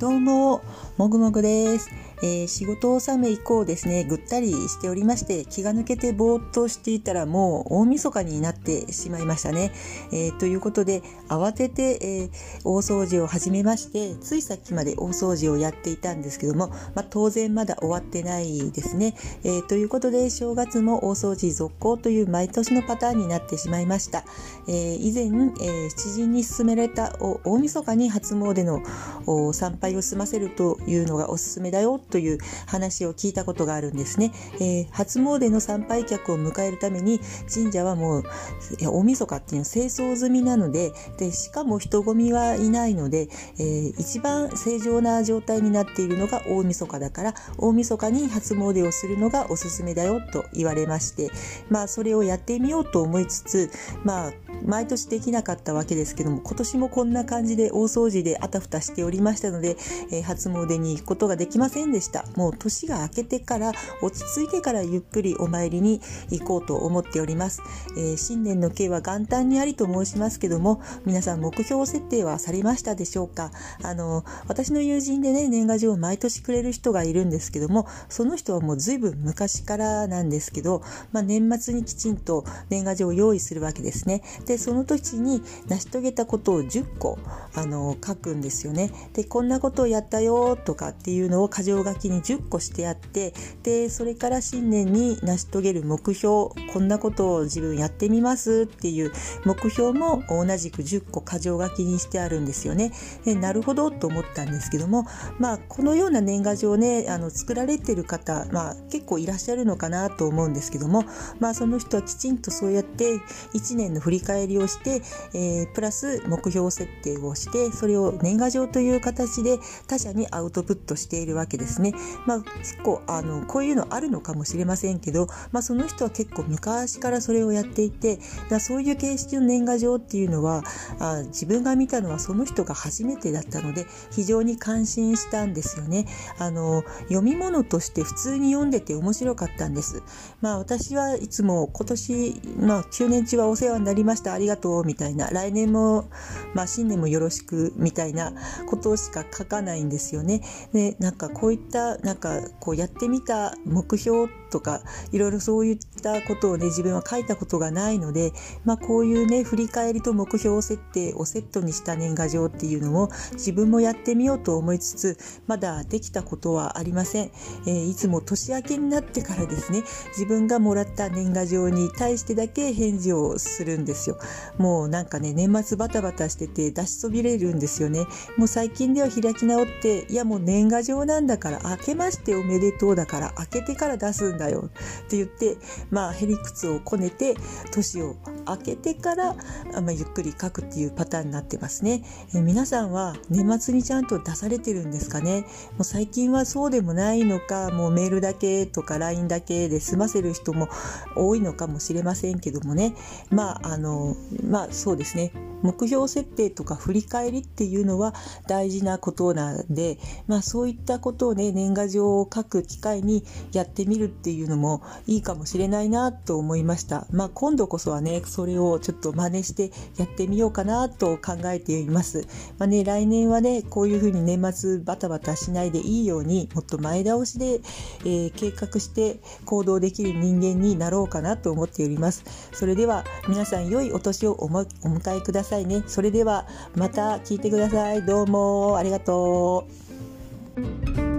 どうも、もぐもぐです。えー、仕事納め以降ですね、ぐったりしておりまして、気が抜けてぼーっとしていたらもう大晦日になってしまいましたね。えー、ということで、慌てて、えー、大掃除を始めまして、ついさっきまで大掃除をやっていたんですけども、まあ、当然まだ終わってないですね。えということで、正月も大掃除続行という毎年のパターンになってしまいました。え以前、え知人に勧められた大晦日に初詣の参拝を済ませるというのがおすすめだよという話を聞いたことがあるんですね。えー、初詣の参拝客を迎えるために神社はもう大晦日っていうのは清掃済みなのででしかも人混みはいないので、えー、一番正常な状態になっているのが大晦日だから大晦日に初詣をするのがおすすめだよと言われましてまあそれをやってみようと思いつつまあ毎年できなかったわけですけども今年もこんな感じで大掃除であたふたしておりましたので、えー、初詣に行くことができませんでした。もう年が明けてから落ち着いてからゆっくりお参りに行こうと思っております、えー、新年の計は元旦にありと申しますけども皆さん目標設定はされましたでしょうか？あの私の友人でね年賀状を毎年くれる人がいるんですけどもその人はもう随分昔からなんですけど、まあ、年末にきちんと年賀状を用意するわけですね。でその時に成し遂げたことを10個あの書くんですよね。でこんなことをやったよとかっていうのを箇条書きに10個してあってでそれから新年に成し遂げる目標こんなことを自分やってみますっていう目標も同じく10個箇条書きにしてあるんですよね。でなるほどと思ったんですけどもまあこのような年賀状ねあの作られてる方、まあ、結構いらっしゃるのかなと思うんですけどもまあその人はきちんとそうやって1年の振り返りをして、えー、プラス目標設定をしてそれを年賀状という形でで他者にアウトプットしているわけですね。まあ、結構あのこういうのあるのかもしれませんけど、まあ、その人は結構昔からそれをやっていてだそういう形式の年賀状っていうのはあ自分が見たのはその人が初めてだったので非常に感心したんですよね。あの読み物として普通に読んでて面白かったんです。まあ、私はいつも今年、まあ、9年中はお世話になりましたありがとうみたいな来年も、まあ、新年もよろしくみたいなことしか書かないんですよね。でなんかこういったなんかこうやってみた目標とかいろいろそういったことをね自分は書いたことがないので、まあ、こういうね振り返りと目標設定をセットにした年賀状っていうのを自分もやってみようと思いつつまだできたことはありません、えー、いつも年明けになってからですね自分がもらった年賀状に対してだけ返事をするんですよ。もうなんかね年末バタバタしてて出しそびれるんですよね。もう最近では開き直っていやもう年賀状なんだから明けましておめでとうだから開けてから出すんだだよ。って言ってまあへりくつをこねて年を明けてから、まあ、ゆっくり書くっていうパターンになってますね、え皆さんは年末にちゃんと出されてるんですかね？もう最近はそうでもないのかもうメールだけとか LINE だけで済ませる人も多いのかもしれませんけどもね。まああのまあそうですね。目標設定とか振り返りっていうのは大事なことなんで、まあそういったことをね、年賀状を書く機会にやってみるっていうのもいいかもしれないなと思いました。まあ今度こそはね、それをちょっと真似してやってみようかなと考えています。まあね、来年はね、こういうふうに年末バタバタしないでいいように、もっと前倒しで、えー、計画して行動できる人間になろうかなと思っております。それでは皆さん良いお年をお迎えくださいさいね。それではまた聞いてください。どうも。ありがとう。